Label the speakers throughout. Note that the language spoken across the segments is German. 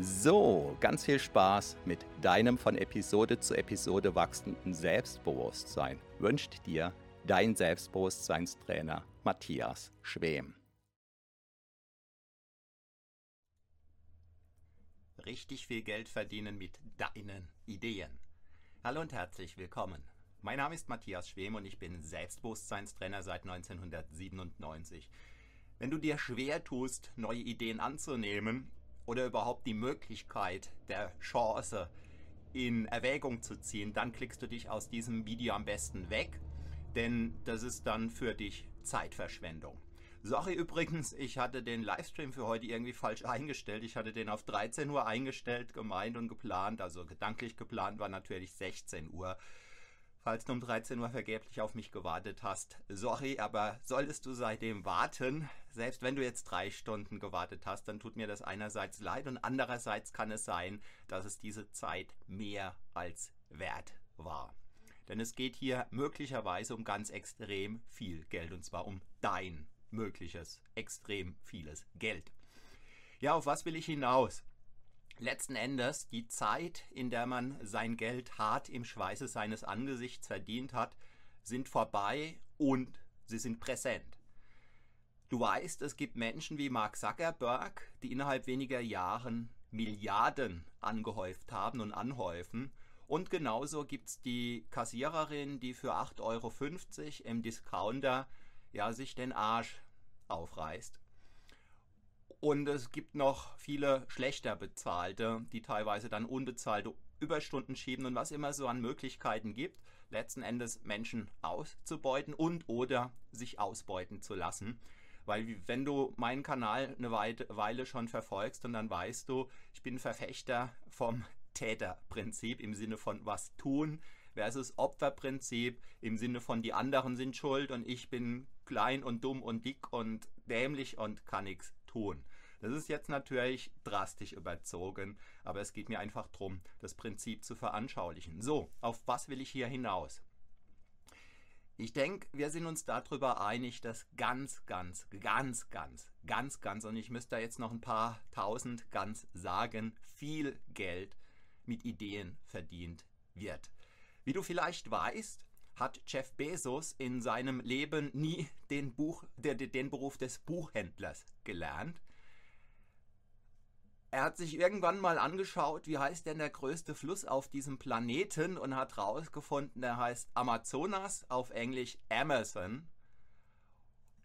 Speaker 1: So, ganz viel Spaß mit deinem von Episode zu Episode wachsenden Selbstbewusstsein wünscht dir dein Selbstbewusstseinstrainer Matthias Schwem. Richtig viel Geld verdienen mit deinen Ideen. Hallo und herzlich willkommen. Mein Name ist Matthias Schwem und ich bin Selbstbewusstseinstrainer seit 1997. Wenn du dir schwer tust, neue Ideen anzunehmen oder überhaupt die Möglichkeit der Chance in Erwägung zu ziehen, dann klickst du dich aus diesem Video am besten weg, denn das ist dann für dich Zeitverschwendung. Sorry übrigens, ich hatte den Livestream für heute irgendwie falsch eingestellt. Ich hatte den auf 13 Uhr eingestellt, gemeint und geplant. Also gedanklich geplant war natürlich 16 Uhr. Falls du um 13 Uhr vergeblich auf mich gewartet hast, sorry, aber solltest du seitdem warten, selbst wenn du jetzt drei Stunden gewartet hast, dann tut mir das einerseits leid und andererseits kann es sein, dass es diese Zeit mehr als wert war. Denn es geht hier möglicherweise um ganz extrem viel Geld und zwar um dein mögliches, extrem vieles Geld. Ja, auf was will ich hinaus? Letzten Endes die Zeit, in der man sein Geld hart im Schweiße seines Angesichts verdient hat, sind vorbei und sie sind präsent. Du weißt, es gibt Menschen wie Mark Zuckerberg, die innerhalb weniger Jahren Milliarden angehäuft haben und anhäufen. Und genauso gibt es die Kassiererin, die für 8,50 Euro im Discounter ja, sich den Arsch aufreißt. Und es gibt noch viele schlechter bezahlte, die teilweise dann unbezahlte Überstunden schieben und was immer so an Möglichkeiten gibt, letzten Endes Menschen auszubeuten und oder sich ausbeuten zu lassen. Weil wenn du meinen Kanal eine Weile schon verfolgst und dann weißt du, ich bin Verfechter vom Täterprinzip im Sinne von was tun versus Opferprinzip im Sinne von die anderen sind schuld und ich bin klein und dumm und dick und dämlich und kann nichts tun. Das ist jetzt natürlich drastisch überzogen, aber es geht mir einfach darum, das Prinzip zu veranschaulichen. So, auf was will ich hier hinaus? Ich denke, wir sind uns darüber einig, dass ganz, ganz, ganz, ganz, ganz, ganz, und ich müsste da jetzt noch ein paar tausend ganz sagen, viel Geld mit Ideen verdient wird. Wie du vielleicht weißt, hat Jeff Bezos in seinem Leben nie den, Buch, den Beruf des Buchhändlers gelernt. Er hat sich irgendwann mal angeschaut, wie heißt denn der größte Fluss auf diesem Planeten und hat herausgefunden, der heißt Amazonas, auf Englisch Amazon.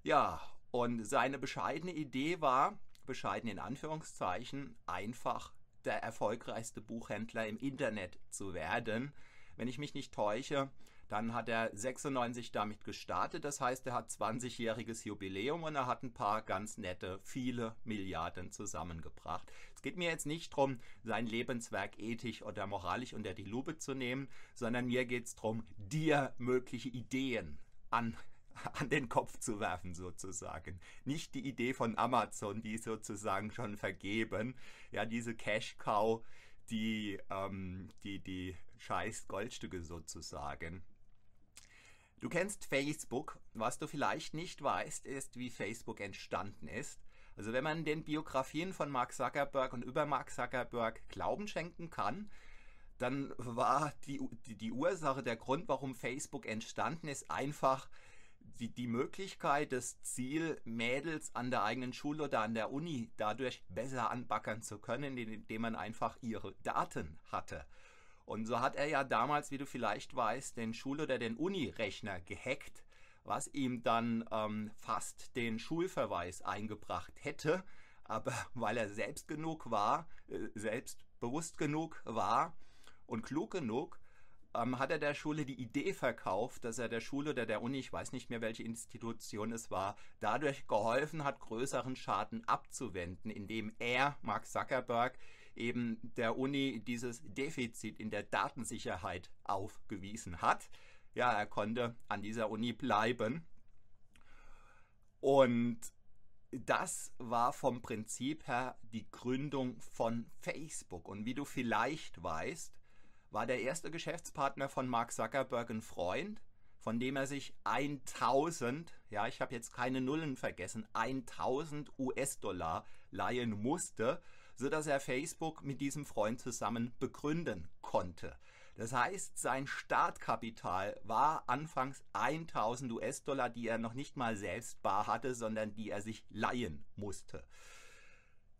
Speaker 1: Ja, und seine bescheidene Idee war, bescheiden in Anführungszeichen, einfach der erfolgreichste Buchhändler im Internet zu werden. Wenn ich mich nicht täusche, dann hat er 96 damit gestartet, das heißt, er hat 20-jähriges Jubiläum und er hat ein paar ganz nette, viele Milliarden zusammengebracht. Es geht mir jetzt nicht darum, sein Lebenswerk ethisch oder moralisch unter die Lupe zu nehmen, sondern mir geht es darum, dir mögliche Ideen an an den Kopf zu werfen sozusagen. Nicht die Idee von Amazon, die sozusagen schon vergeben. Ja, diese Cash Cow, die, ähm, die, die scheiß Goldstücke sozusagen. Du kennst Facebook. Was du vielleicht nicht weißt, ist, wie Facebook entstanden ist. Also wenn man den Biografien von Mark Zuckerberg und über Mark Zuckerberg Glauben schenken kann, dann war die, die, die Ursache, der Grund, warum Facebook entstanden ist, einfach die, die Möglichkeit, das Ziel, Mädels an der eigenen Schule oder an der Uni dadurch besser anbackern zu können, indem man einfach ihre Daten hatte. Und so hat er ja damals, wie du vielleicht weißt, den Schul- oder den Uni-Rechner gehackt, was ihm dann ähm, fast den Schulverweis eingebracht hätte. Aber weil er selbst genug war, äh, selbstbewusst genug war und klug genug, ähm, hat er der Schule die Idee verkauft, dass er der Schule oder der Uni, ich weiß nicht mehr, welche Institution es war, dadurch geholfen hat, größeren Schaden abzuwenden, indem er, Mark Zuckerberg, eben der Uni dieses Defizit in der Datensicherheit aufgewiesen hat. Ja, er konnte an dieser Uni bleiben. Und das war vom Prinzip her die Gründung von Facebook. Und wie du vielleicht weißt, war der erste Geschäftspartner von Mark Zuckerberg ein Freund, von dem er sich 1000, ja, ich habe jetzt keine Nullen vergessen, 1000 US-Dollar leihen musste, sodass er Facebook mit diesem Freund zusammen begründen konnte. Das heißt, sein Startkapital war anfangs 1000 US-Dollar, die er noch nicht mal selbst bar hatte, sondern die er sich leihen musste.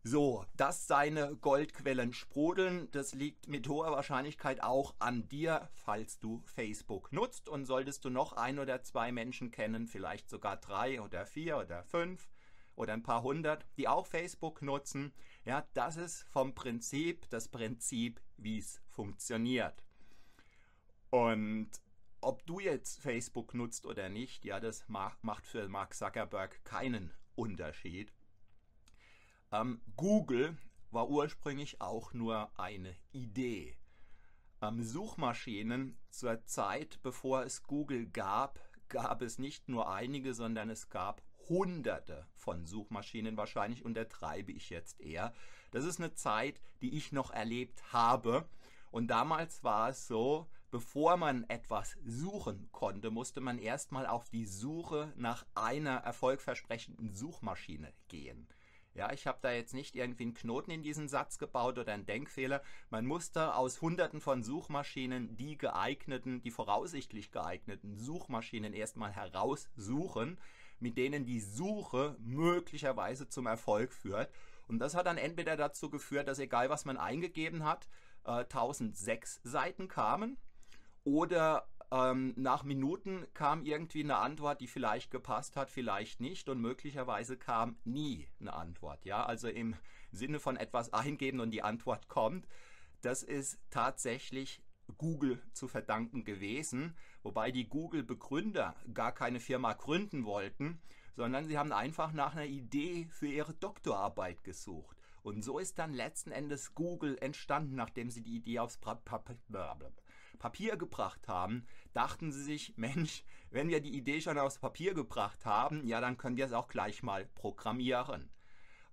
Speaker 1: So, dass seine Goldquellen sprudeln, das liegt mit hoher Wahrscheinlichkeit auch an dir, falls du Facebook nutzt. Und solltest du noch ein oder zwei Menschen kennen, vielleicht sogar drei oder vier oder fünf oder ein paar hundert, die auch Facebook nutzen, ja, das ist vom Prinzip das Prinzip, wie es funktioniert. Und ob du jetzt Facebook nutzt oder nicht, ja, das macht für Mark Zuckerberg keinen Unterschied. Ähm, Google war ursprünglich auch nur eine Idee. Ähm, Suchmaschinen zur Zeit, bevor es Google gab, gab es nicht nur einige, sondern es gab hunderte von Suchmaschinen. Wahrscheinlich untertreibe ich jetzt eher. Das ist eine Zeit, die ich noch erlebt habe. Und damals war es so, bevor man etwas suchen konnte, musste man erstmal auf die Suche nach einer erfolgversprechenden Suchmaschine gehen. Ja, ich habe da jetzt nicht irgendwie einen Knoten in diesen Satz gebaut oder einen Denkfehler. Man musste aus hunderten von Suchmaschinen die geeigneten, die voraussichtlich geeigneten Suchmaschinen erstmal heraussuchen, mit denen die Suche möglicherweise zum Erfolg führt. Und das hat dann entweder dazu geführt, dass egal was man eingegeben hat, äh, 1006 Seiten kamen oder ähm, nach Minuten kam irgendwie eine Antwort, die vielleicht gepasst hat, vielleicht nicht und möglicherweise kam nie eine Antwort. Ja, also im Sinne von etwas eingeben und die Antwort kommt. Das ist tatsächlich Google zu verdanken gewesen, wobei die Google-Begründer gar keine Firma gründen wollten, sondern sie haben einfach nach einer Idee für ihre Doktorarbeit gesucht. Und so ist dann letzten Endes Google entstanden, nachdem sie die Idee aufs Papier gebracht haben, dachten sie sich, Mensch, wenn wir die Idee schon aufs Papier gebracht haben, ja, dann können wir es auch gleich mal programmieren.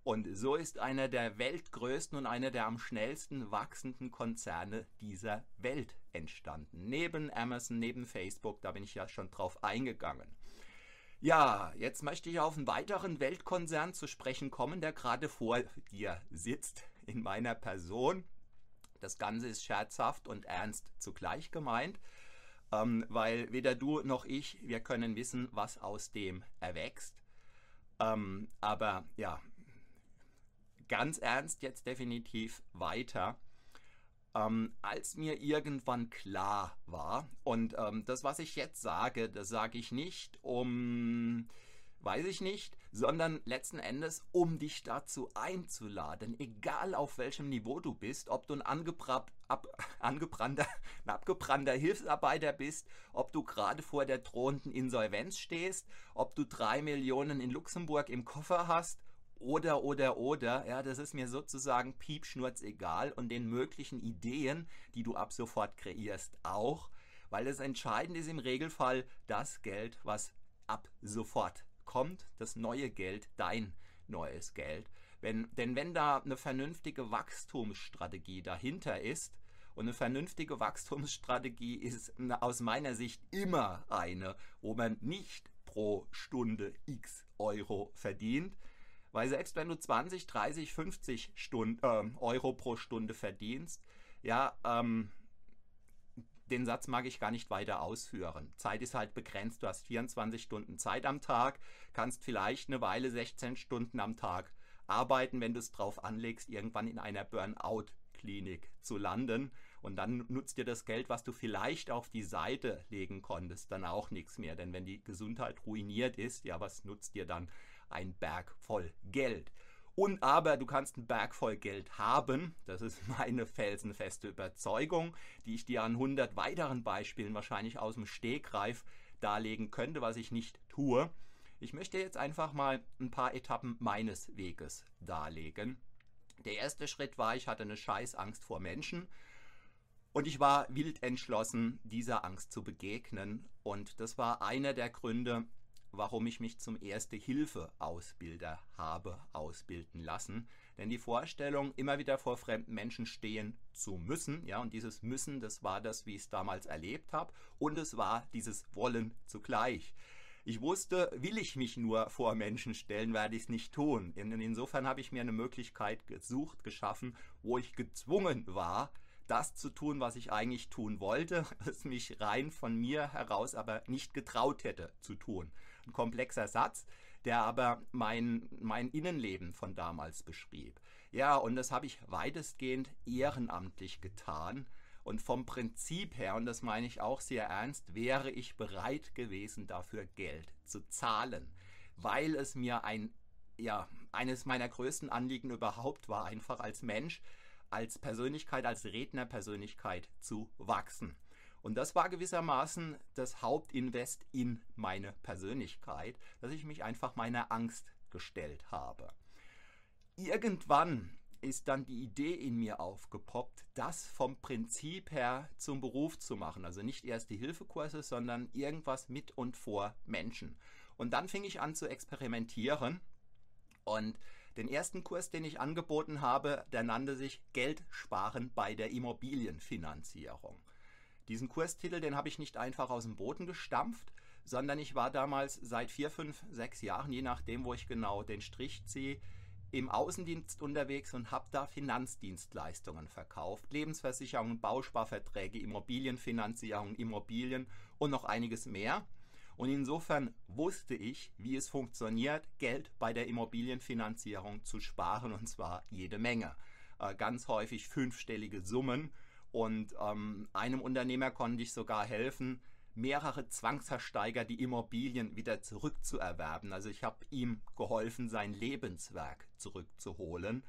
Speaker 1: Und so ist einer der weltgrößten und einer der am schnellsten wachsenden Konzerne dieser Welt entstanden. Neben Amazon, neben Facebook, da bin ich ja schon drauf eingegangen. Ja, jetzt möchte ich auf einen weiteren Weltkonzern zu sprechen kommen, der gerade vor dir sitzt, in meiner Person. Das Ganze ist scherzhaft und ernst zugleich gemeint, ähm, weil weder du noch ich, wir können wissen, was aus dem erwächst. Ähm, aber ja, ganz ernst jetzt definitiv weiter. Ähm, als mir irgendwann klar war, und ähm, das, was ich jetzt sage, das sage ich nicht, um weiß ich nicht, sondern letzten Endes, um dich dazu einzuladen, egal auf welchem Niveau du bist, ob du ein ab, angebrannter, ein abgebrannter Hilfsarbeiter bist, ob du gerade vor der drohenden Insolvenz stehst, ob du drei Millionen in Luxemburg im Koffer hast oder, oder, oder, ja, das ist mir sozusagen piepschnurz egal und den möglichen Ideen, die du ab sofort kreierst, auch, weil das Entscheidende ist im Regelfall das Geld, was ab sofort kommt das neue Geld, dein neues Geld. Wenn, denn wenn da eine vernünftige Wachstumsstrategie dahinter ist, und eine vernünftige Wachstumsstrategie ist aus meiner Sicht immer eine, wo man nicht pro Stunde x Euro verdient, weil selbst wenn du 20, 30, 50 Stund, äh, Euro pro Stunde verdienst, ja, ähm, den Satz mag ich gar nicht weiter ausführen. Zeit ist halt begrenzt. Du hast 24 Stunden Zeit am Tag, kannst vielleicht eine Weile 16 Stunden am Tag arbeiten, wenn du es drauf anlegst, irgendwann in einer Burnout-Klinik zu landen. Und dann nutzt dir das Geld, was du vielleicht auf die Seite legen konntest, dann auch nichts mehr. Denn wenn die Gesundheit ruiniert ist, ja, was nutzt dir dann ein Berg voll Geld? Und aber du kannst einen Berg voll Geld haben. Das ist meine felsenfeste Überzeugung, die ich dir an 100 weiteren Beispielen wahrscheinlich aus dem Stegreif darlegen könnte, was ich nicht tue. Ich möchte jetzt einfach mal ein paar Etappen meines Weges darlegen. Der erste Schritt war, ich hatte eine Scheißangst vor Menschen und ich war wild entschlossen, dieser Angst zu begegnen. Und das war einer der Gründe, warum ich mich zum Erste-Hilfe-Ausbilder habe ausbilden lassen. Denn die Vorstellung, immer wieder vor fremden Menschen stehen zu müssen, ja, und dieses Müssen, das war das, wie ich es damals erlebt habe, und es war dieses Wollen zugleich. Ich wusste, will ich mich nur vor Menschen stellen, werde ich es nicht tun. In, insofern habe ich mir eine Möglichkeit gesucht, geschaffen, wo ich gezwungen war, das zu tun, was ich eigentlich tun wollte, es mich rein von mir heraus aber nicht getraut hätte zu tun. Ein komplexer Satz, der aber mein, mein Innenleben von damals beschrieb. Ja, und das habe ich weitestgehend ehrenamtlich getan und vom Prinzip her, und das meine ich auch sehr ernst, wäre ich bereit gewesen, dafür Geld zu zahlen, weil es mir ein, ja, eines meiner größten Anliegen überhaupt war, einfach als Mensch, als Persönlichkeit, als Rednerpersönlichkeit zu wachsen. Und das war gewissermaßen das Hauptinvest in meine Persönlichkeit, dass ich mich einfach meiner Angst gestellt habe. Irgendwann ist dann die Idee in mir aufgepoppt, das vom Prinzip her zum Beruf zu machen. Also nicht erst die Hilfekurse, sondern irgendwas mit und vor Menschen. Und dann fing ich an zu experimentieren. Und den ersten Kurs, den ich angeboten habe, der nannte sich Geld sparen bei der Immobilienfinanzierung. Diesen Kurstitel, den habe ich nicht einfach aus dem Boden gestampft, sondern ich war damals seit vier, fünf, sechs Jahren, je nachdem, wo ich genau den Strich ziehe, im Außendienst unterwegs und habe da Finanzdienstleistungen verkauft. Lebensversicherungen, Bausparverträge, Immobilienfinanzierung, Immobilien und noch einiges mehr. Und insofern wusste ich, wie es funktioniert, Geld bei der Immobilienfinanzierung zu sparen und zwar jede Menge. Äh, ganz häufig fünfstellige Summen. Und ähm, einem Unternehmer konnte ich sogar helfen, mehrere Zwangsversteiger die Immobilien wieder zurückzuerwerben. Also ich habe ihm geholfen, sein Lebenswerk zurückzuholen.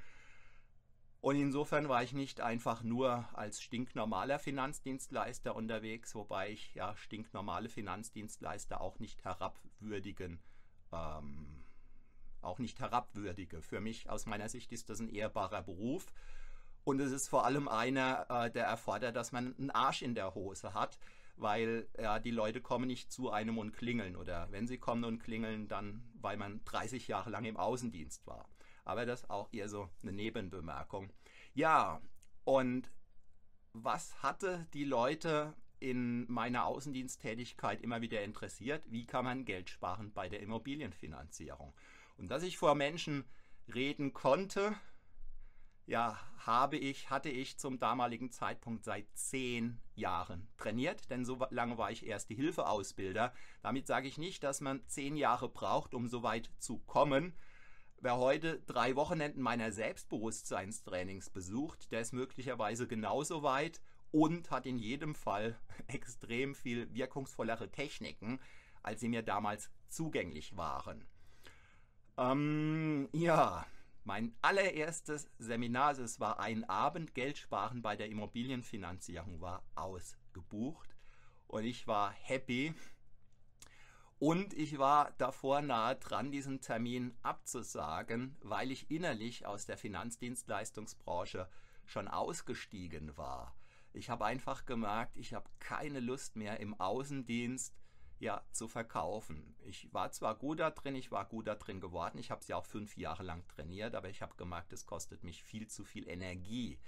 Speaker 1: Und insofern war ich nicht einfach nur als stinknormaler Finanzdienstleister unterwegs, wobei ich ja stinknormale Finanzdienstleister auch nicht herabwürdigen, ähm, auch nicht herabwürdige. Für mich aus meiner Sicht ist das ein ehrbarer Beruf. Und es ist vor allem einer, äh, der erfordert, dass man einen Arsch in der Hose hat weil ja, die Leute kommen nicht zu einem und klingeln oder wenn sie kommen und klingeln, dann weil man 30 Jahre lang im Außendienst war. Aber das ist auch eher so eine Nebenbemerkung. Ja, und was hatte die Leute in meiner Außendiensttätigkeit immer wieder interessiert? Wie kann man Geld sparen bei der Immobilienfinanzierung? Und dass ich vor Menschen reden konnte, ja, habe ich, hatte ich zum damaligen Zeitpunkt seit zehn Jahren trainiert, denn so lange war ich erste Hilfeausbilder. Damit sage ich nicht, dass man zehn Jahre braucht, um so weit zu kommen. Wer heute drei Wochenenden meiner Selbstbewusstseinstrainings besucht, der ist möglicherweise genauso weit und hat in jedem Fall extrem viel wirkungsvollere Techniken, als sie mir damals zugänglich waren. Ähm, ja, mein allererstes Seminar, also es war ein Abend, Geld sparen bei der Immobilienfinanzierung war ausgebucht und ich war happy. Und ich war davor nahe dran, diesen Termin abzusagen, weil ich innerlich aus der Finanzdienstleistungsbranche schon ausgestiegen war. Ich habe einfach gemerkt, ich habe keine Lust mehr im Außendienst ja, zu verkaufen. Ich war zwar gut da drin, ich war gut da drin geworden, ich habe sie auch fünf Jahre lang trainiert, aber ich habe gemerkt, es kostet mich viel zu viel Energie.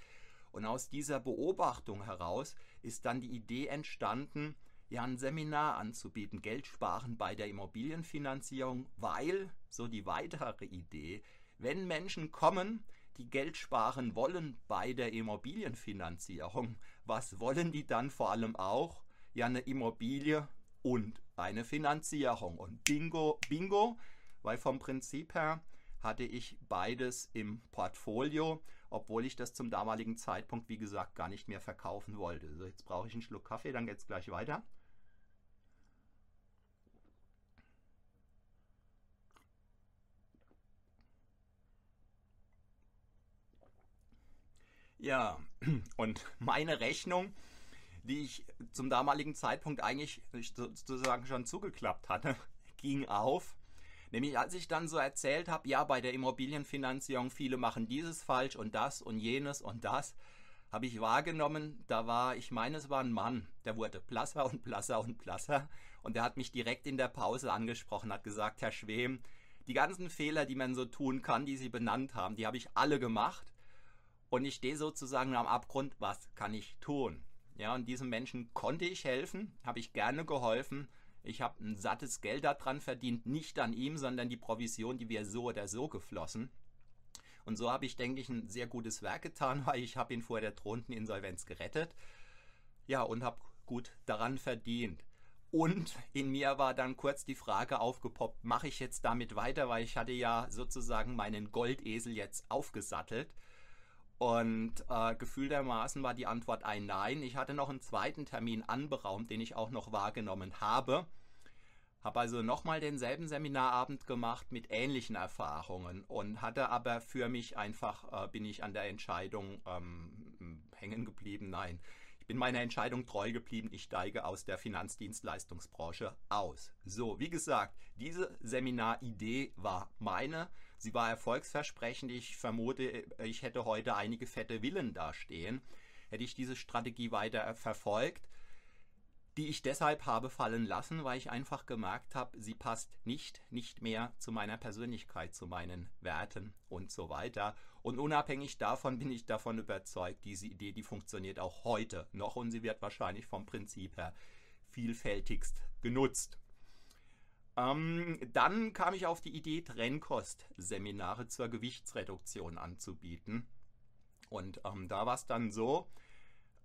Speaker 1: Und aus dieser Beobachtung heraus ist dann die Idee entstanden, ja ein Seminar anzubieten, Geld sparen bei der Immobilienfinanzierung, weil, so die weitere Idee, wenn Menschen kommen, die Geld sparen wollen bei der Immobilienfinanzierung, was wollen die dann vor allem auch? Ja, eine Immobilie und eine Finanzierung. Und bingo, bingo, weil vom Prinzip her hatte ich beides im Portfolio, obwohl ich das zum damaligen Zeitpunkt, wie gesagt, gar nicht mehr verkaufen wollte. So, jetzt brauche ich einen Schluck Kaffee, dann geht es gleich weiter. Ja, und meine Rechnung, die ich zum damaligen Zeitpunkt eigentlich sozusagen schon zugeklappt hatte, ging auf. Nämlich als ich dann so erzählt habe, ja, bei der Immobilienfinanzierung, viele machen dieses falsch und das und jenes und das, habe ich wahrgenommen, da war, ich meine, es war ein Mann, der wurde blasser und blasser und blasser und der hat mich direkt in der Pause angesprochen, hat gesagt, Herr Schwem, die ganzen Fehler, die man so tun kann, die Sie benannt haben, die habe ich alle gemacht und ich stehe sozusagen am Abgrund, was kann ich tun? Ja, und diesem Menschen konnte ich helfen, habe ich gerne geholfen. Ich habe ein sattes Geld daran verdient, nicht an ihm, sondern die Provision, die wir so oder so geflossen. Und so habe ich, denke ich, ein sehr gutes Werk getan, weil ich habe ihn vor der drohenden Insolvenz gerettet. Ja, und habe gut daran verdient. Und in mir war dann kurz die Frage aufgepoppt, mache ich jetzt damit weiter, weil ich hatte ja sozusagen meinen Goldesel jetzt aufgesattelt. Und äh, gefühltermaßen war die Antwort ein Nein. Ich hatte noch einen zweiten Termin anberaumt, den ich auch noch wahrgenommen habe. Habe also nochmal denselben Seminarabend gemacht mit ähnlichen Erfahrungen und hatte aber für mich einfach, äh, bin ich an der Entscheidung ähm, hängen geblieben. Nein, ich bin meiner Entscheidung treu geblieben. Ich steige aus der Finanzdienstleistungsbranche aus. So, wie gesagt, diese Seminaridee war meine. Sie war erfolgsversprechend. Ich vermute, ich hätte heute einige fette Villen dastehen. Hätte ich diese Strategie weiter verfolgt, die ich deshalb habe fallen lassen, weil ich einfach gemerkt habe, sie passt nicht, nicht mehr zu meiner Persönlichkeit, zu meinen Werten und so weiter. Und unabhängig davon bin ich davon überzeugt, diese Idee, die funktioniert auch heute noch und sie wird wahrscheinlich vom Prinzip her vielfältigst genutzt. Ähm, dann kam ich auf die Idee, Trennkost-Seminare zur Gewichtsreduktion anzubieten. Und ähm, da war es dann so,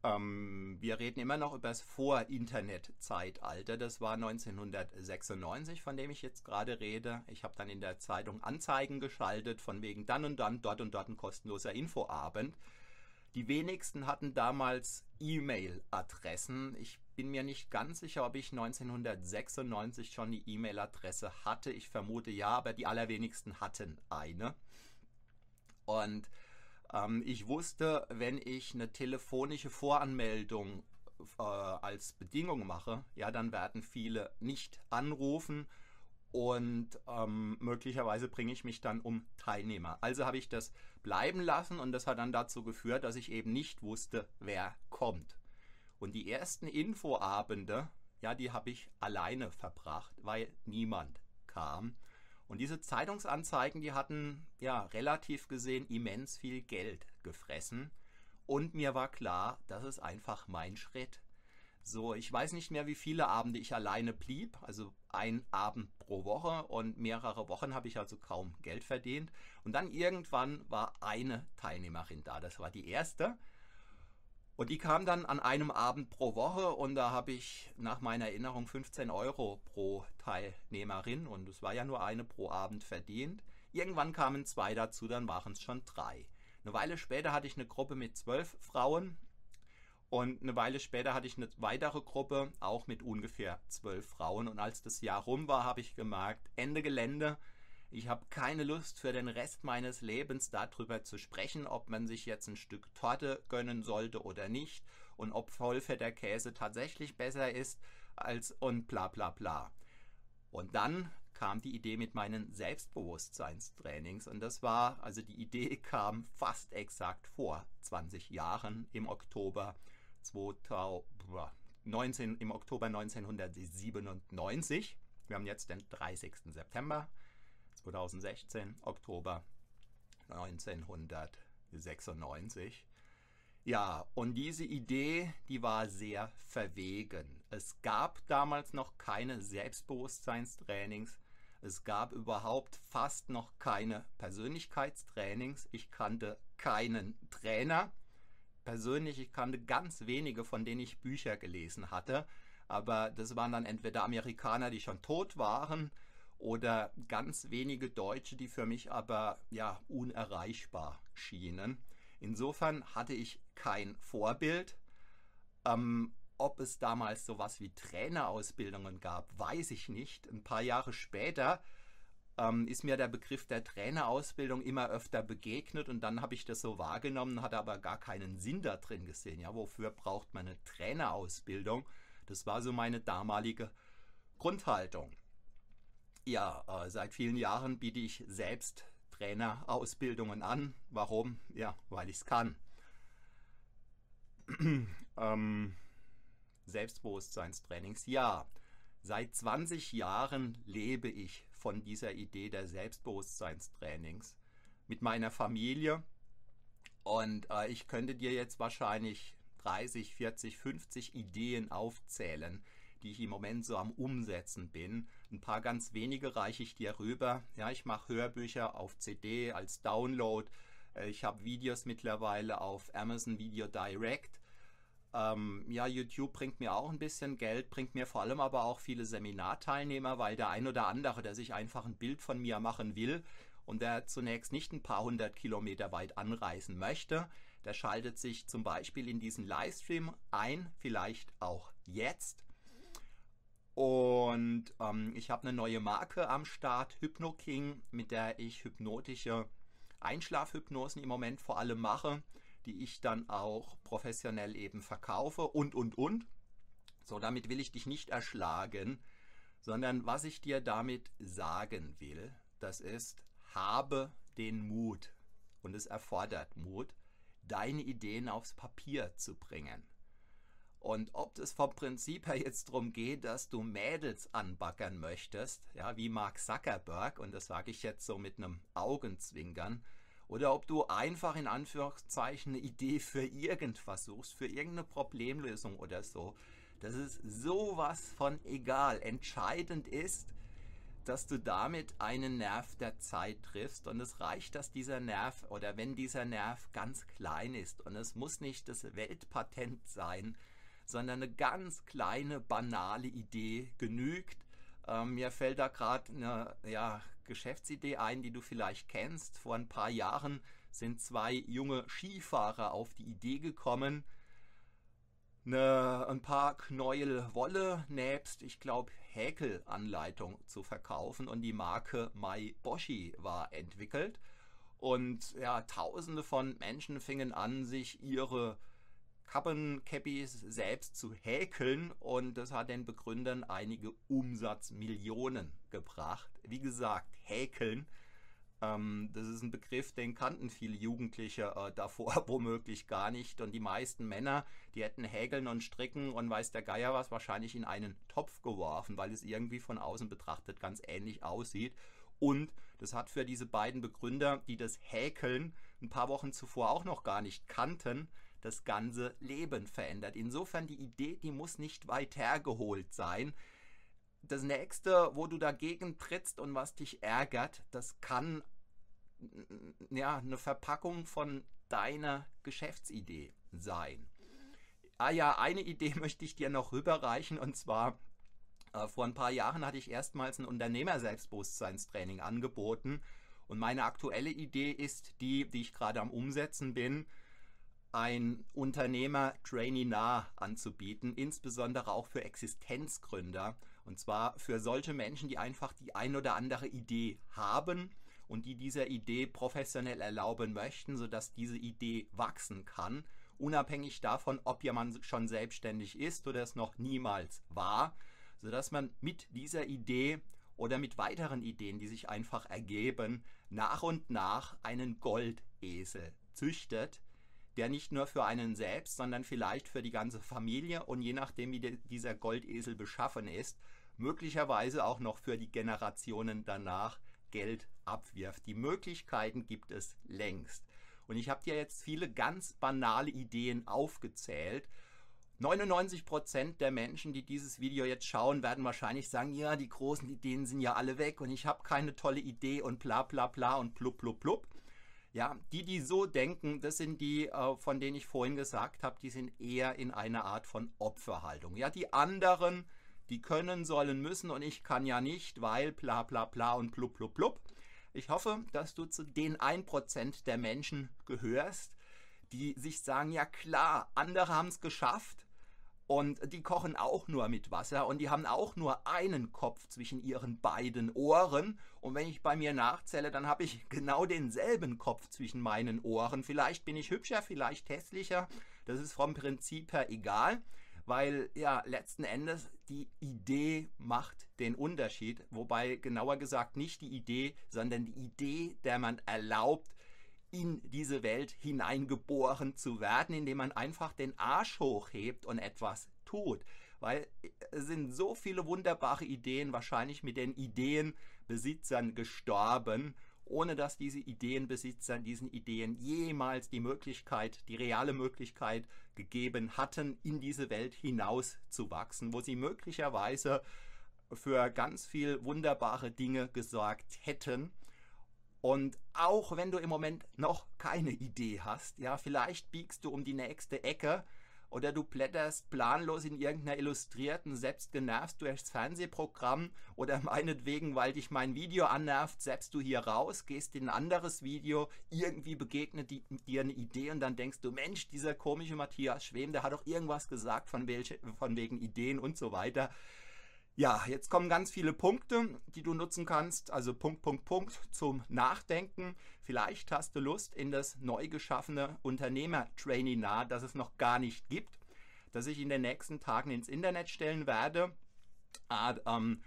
Speaker 1: ähm, wir reden immer noch über das Vor-Internet-Zeitalter. Das war 1996, von dem ich jetzt gerade rede. Ich habe dann in der Zeitung Anzeigen geschaltet, von wegen dann und dann, dort und dort ein kostenloser Infoabend. Die wenigsten hatten damals E-Mail-Adressen. Ich bin mir nicht ganz sicher, ob ich 1996 schon die E-Mail-Adresse hatte. Ich vermute ja, aber die allerwenigsten hatten eine. Und ähm, ich wusste, wenn ich eine telefonische Voranmeldung äh, als Bedingung mache, ja, dann werden viele nicht anrufen und ähm, möglicherweise bringe ich mich dann um Teilnehmer. Also habe ich das bleiben lassen und das hat dann dazu geführt, dass ich eben nicht wusste, wer kommt. Und die ersten Infoabende, ja, die habe ich alleine verbracht, weil niemand kam. Und diese Zeitungsanzeigen, die hatten ja relativ gesehen immens viel Geld gefressen. Und mir war klar, das ist einfach mein Schritt. So, ich weiß nicht mehr, wie viele Abende ich alleine blieb, also ein Abend pro Woche und mehrere Wochen habe ich also kaum Geld verdient. Und dann irgendwann war eine Teilnehmerin da, das war die erste. Und die kam dann an einem Abend pro Woche und da habe ich nach meiner Erinnerung 15 Euro pro Teilnehmerin und es war ja nur eine pro Abend verdient. Irgendwann kamen zwei dazu, dann waren es schon drei. Eine Weile später hatte ich eine Gruppe mit zwölf Frauen und eine Weile später hatte ich eine weitere Gruppe, auch mit ungefähr zwölf Frauen. Und als das Jahr rum war, habe ich gemerkt, Ende Gelände, ich habe keine Lust für den Rest meines Lebens darüber zu sprechen, ob man sich jetzt ein Stück Torte gönnen sollte oder nicht und ob vollfetter Käse tatsächlich besser ist als und bla bla bla. Und dann kam die Idee mit meinen Selbstbewusstseinstrainings und das war, also die Idee kam fast exakt vor 20 Jahren im Oktober 2019, im Oktober 1997. Wir haben jetzt den 30. September 2016, Oktober 1996. Ja, und diese Idee, die war sehr verwegen. Es gab damals noch keine Selbstbewusstseinstrainings. Es gab überhaupt fast noch keine Persönlichkeitstrainings. Ich kannte keinen Trainer. persönlich, ich kannte ganz wenige, von denen ich Bücher gelesen hatte. Aber das waren dann entweder Amerikaner, die schon tot waren, oder ganz wenige Deutsche, die für mich aber ja unerreichbar schienen. Insofern hatte ich kein Vorbild. Ähm, ob es damals sowas wie Trainerausbildungen gab, weiß ich nicht. Ein paar Jahre später ähm, ist mir der Begriff der Trainerausbildung immer öfter begegnet und dann habe ich das so wahrgenommen, hatte aber gar keinen Sinn da drin gesehen. Ja, wofür braucht man eine Trainerausbildung? Das war so meine damalige Grundhaltung. Ja, äh, seit vielen Jahren biete ich selbst Trainerausbildungen an. Warum? Ja, weil ich es kann. ähm, Selbstbewusstseinstrainings. Ja, seit 20 Jahren lebe ich von dieser Idee der Selbstbewusstseinstrainings mit meiner Familie. Und äh, ich könnte dir jetzt wahrscheinlich 30, 40, 50 Ideen aufzählen, die ich im Moment so am Umsetzen bin. Ein paar ganz wenige reiche ich dir rüber. Ja, ich mache Hörbücher auf CD als Download. Äh, ich habe Videos mittlerweile auf Amazon Video Direct. Ähm, ja, YouTube bringt mir auch ein bisschen Geld, bringt mir vor allem aber auch viele Seminarteilnehmer, weil der ein oder andere, der sich einfach ein Bild von mir machen will und der zunächst nicht ein paar hundert Kilometer weit anreisen möchte, der schaltet sich zum Beispiel in diesen Livestream ein, vielleicht auch jetzt und ähm, ich habe eine neue Marke am Start, HypnoKing, mit der ich hypnotische Einschlafhypnosen im Moment vor allem mache, die ich dann auch professionell eben verkaufe und, und, und. So, damit will ich dich nicht erschlagen, sondern was ich dir damit sagen will, das ist, habe den Mut, und es erfordert Mut, deine Ideen aufs Papier zu bringen. Und ob es vom Prinzip her jetzt darum geht, dass du Mädels anbackern möchtest, ja, wie Mark Zuckerberg, und das sage ich jetzt so mit einem Augenzwinkern, oder ob du einfach in Anführungszeichen eine Idee für irgendwas suchst, für irgendeine Problemlösung oder so, das ist sowas von egal. Entscheidend ist, dass du damit einen Nerv der Zeit triffst und es reicht, dass dieser Nerv oder wenn dieser Nerv ganz klein ist und es muss nicht das Weltpatent sein, sondern eine ganz kleine, banale Idee genügt. Ähm, mir fällt da gerade eine ja, Geschäftsidee ein, die du vielleicht kennst. Vor ein paar Jahren sind zwei junge Skifahrer auf die Idee gekommen, eine, ein paar Knäuel Wolle nebst, ich glaube, Häkelanleitung zu verkaufen und die Marke Mai Boshi war entwickelt. Und ja, tausende von Menschen fingen an, sich ihre Kappencappies selbst zu häkeln und das hat den Begründern einige Umsatzmillionen gebracht. Wie gesagt, häkeln, ähm, das ist ein Begriff, den kannten viele Jugendliche äh, davor womöglich gar nicht und die meisten Männer, die hätten häkeln und stricken und weiß der Geier was wahrscheinlich in einen Topf geworfen, weil es irgendwie von außen betrachtet ganz ähnlich aussieht. Und das hat für diese beiden Begründer, die das Häkeln ein paar Wochen zuvor auch noch gar nicht kannten, das ganze Leben verändert. Insofern die Idee, die muss nicht weit hergeholt sein. Das nächste, wo du dagegen trittst und was dich ärgert, das kann ja eine Verpackung von deiner Geschäftsidee sein. Ah ja, eine Idee möchte ich dir noch rüberreichen und zwar äh, vor ein paar Jahren hatte ich erstmals ein Unternehmer-Selbstbewusstseinstraining angeboten und meine aktuelle Idee ist die, die ich gerade am Umsetzen bin ein Unternehmer-Trainee nah anzubieten, insbesondere auch für Existenzgründer. Und zwar für solche Menschen, die einfach die ein oder andere Idee haben und die dieser Idee professionell erlauben möchten, sodass diese Idee wachsen kann, unabhängig davon, ob jemand schon selbstständig ist oder es noch niemals war, sodass man mit dieser Idee oder mit weiteren Ideen, die sich einfach ergeben, nach und nach einen Goldesel züchtet, der nicht nur für einen selbst, sondern vielleicht für die ganze Familie und je nachdem, wie dieser Goldesel beschaffen ist, möglicherweise auch noch für die Generationen danach Geld abwirft. Die Möglichkeiten gibt es längst. Und ich habe dir jetzt viele ganz banale Ideen aufgezählt. 99% der Menschen, die dieses Video jetzt schauen, werden wahrscheinlich sagen, ja, die großen Ideen sind ja alle weg und ich habe keine tolle Idee und bla bla bla und blub blub blub. Ja, die, die so denken, das sind die, äh, von denen ich vorhin gesagt habe, die sind eher in einer Art von Opferhaltung. Ja, die anderen, die können, sollen, müssen und ich kann ja nicht, weil bla bla bla und blub blub blub. Ich hoffe, dass du zu den 1% der Menschen gehörst, die sich sagen, ja klar, andere haben es geschafft, und die kochen auch nur mit Wasser und die haben auch nur einen Kopf zwischen ihren beiden Ohren. Und wenn ich bei mir nachzähle, dann habe ich genau denselben Kopf zwischen meinen Ohren. Vielleicht bin ich hübscher, vielleicht hässlicher. Das ist vom Prinzip her egal, weil ja letzten Endes die Idee macht den Unterschied. Wobei genauer gesagt nicht die Idee, sondern die Idee, der man erlaubt, in diese Welt hineingeboren zu werden, indem man einfach den Arsch hochhebt und etwas tut. Weil es sind so viele wunderbare Ideen wahrscheinlich mit den Ideenbesitzern gestorben, ohne dass diese Ideenbesitzer diesen Ideen jemals die Möglichkeit, die reale Möglichkeit gegeben hatten, in diese Welt hinaus zu wachsen, wo sie möglicherweise für ganz viel wunderbare Dinge gesorgt hätten und auch wenn du im Moment noch keine Idee hast, ja, vielleicht biegst du um die nächste Ecke oder du blätterst planlos in irgendeiner illustrierten, selbst genervt durchs Fernsehprogramm oder meinetwegen, weil dich mein Video annervt, selbst du hier raus, gehst in ein anderes Video, irgendwie begegnet die, dir eine Idee und dann denkst du, Mensch, dieser komische Matthias Schwem, der hat doch irgendwas gesagt von, welche, von wegen Ideen und so weiter. Ja, jetzt kommen ganz viele Punkte, die du nutzen kannst. Also Punkt, Punkt, Punkt zum Nachdenken. Vielleicht hast du Lust in das neu geschaffene Unternehmer-Training das es noch gar nicht gibt, das ich in den nächsten Tagen ins Internet stellen werde. Ah, ähm,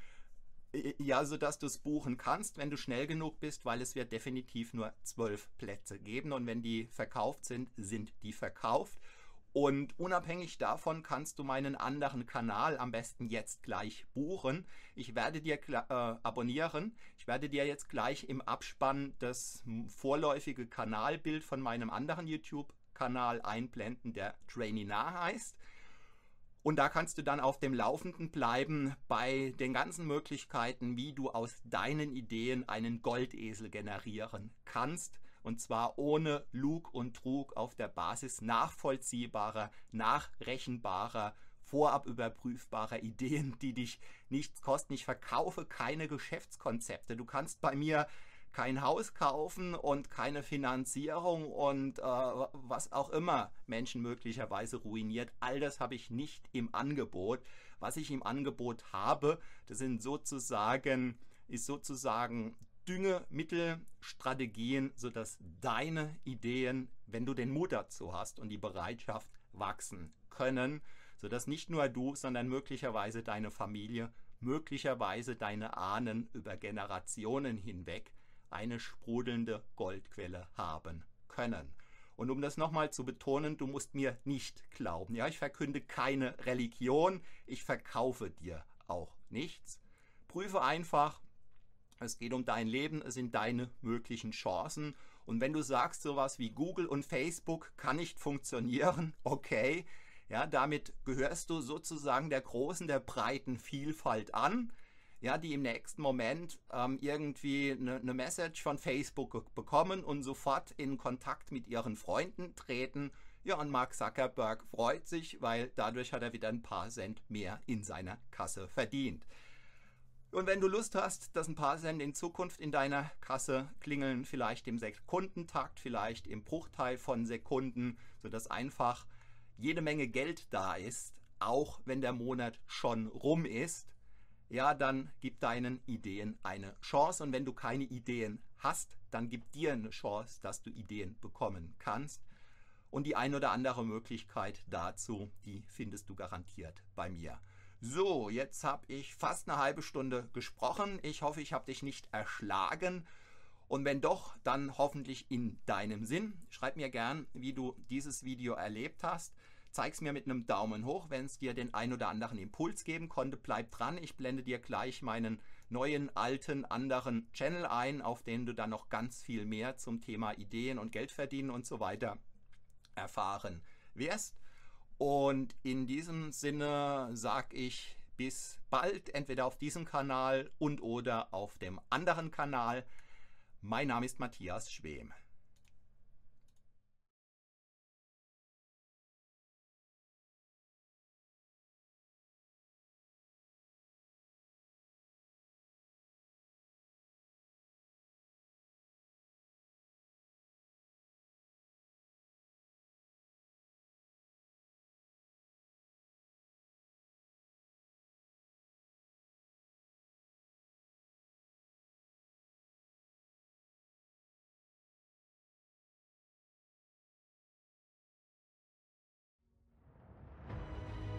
Speaker 1: ja, sodass du es buchen kannst, wenn du schnell genug bist, weil es wird definitiv nur zwölf Plätze geben und wenn die verkauft sind, sind die verkauft. Und unabhängig davon kannst du meinen anderen Kanal am besten jetzt gleich buchen. Ich werde dir äh, abonnieren. Ich werde dir jetzt gleich im Abspann das vorläufige Kanalbild von meinem anderen YouTube-Kanal einblenden, der Traininah heißt. Und da kannst du dann auf dem Laufenden bleiben bei den ganzen Möglichkeiten, wie du aus deinen Ideen einen Goldesel generieren kannst und zwar ohne Lug und Trug auf der Basis nachvollziehbarer, nachrechenbarer, vorab überprüfbarer Ideen, die dich nichts kosten. Ich verkaufe keine Geschäftskonzepte. Du kannst bei mir kein Haus kaufen und keine Finanzierung und äh, was auch immer Menschen möglicherweise ruiniert. All das habe ich nicht im Angebot. Was ich im Angebot habe, das sind sozusagen ist sozusagen Düngemittel, Strategien, sodass deine Ideen, wenn du den Mut dazu hast und die Bereitschaft, wachsen können, sodass nicht nur du, sondern möglicherweise deine Familie, möglicherweise deine Ahnen über Generationen hinweg eine sprudelnde Goldquelle haben können. Und um das nochmal zu betonen, du musst mir nicht glauben. Ja, ich verkünde keine Religion, ich verkaufe dir auch nichts. Prüfe einfach, es geht um dein Leben, es sind deine möglichen Chancen. Und wenn du sagst, sowas wie Google und Facebook kann nicht funktionieren, okay, ja, damit gehörst du sozusagen der großen, der breiten Vielfalt an, ja, die im nächsten Moment ähm, irgendwie eine, eine Message von Facebook bekommen und sofort in Kontakt mit ihren Freunden treten. Ja, und Mark Zuckerberg freut sich, weil dadurch hat er wieder ein paar Cent mehr in seiner Kasse verdient. Und wenn du Lust hast, dass ein paar Cent in Zukunft in deiner Kasse klingeln, vielleicht im Sekundentakt, vielleicht im Bruchteil von Sekunden, sodass einfach jede Menge Geld da ist, auch wenn der Monat schon rum ist, ja, dann gib deinen Ideen eine Chance. Und wenn du keine Ideen hast, dann gib dir eine Chance, dass du Ideen bekommen kannst. Und die ein oder andere Möglichkeit dazu, die findest du garantiert bei mir. So, jetzt habe ich fast eine halbe Stunde gesprochen. Ich hoffe, ich habe dich nicht erschlagen. Und wenn doch, dann hoffentlich in deinem Sinn. Schreib mir gern, wie du dieses Video erlebt hast. Zeig es mir mit einem Daumen hoch, wenn es dir den ein oder anderen Impuls geben konnte. Bleib dran, ich blende dir gleich meinen neuen, alten, anderen Channel ein, auf denen du dann noch ganz viel mehr zum Thema Ideen und Geld verdienen und so weiter erfahren wirst. Und in diesem Sinne sage ich bis bald, entweder auf diesem Kanal und oder auf dem anderen Kanal. Mein Name ist Matthias Schwem.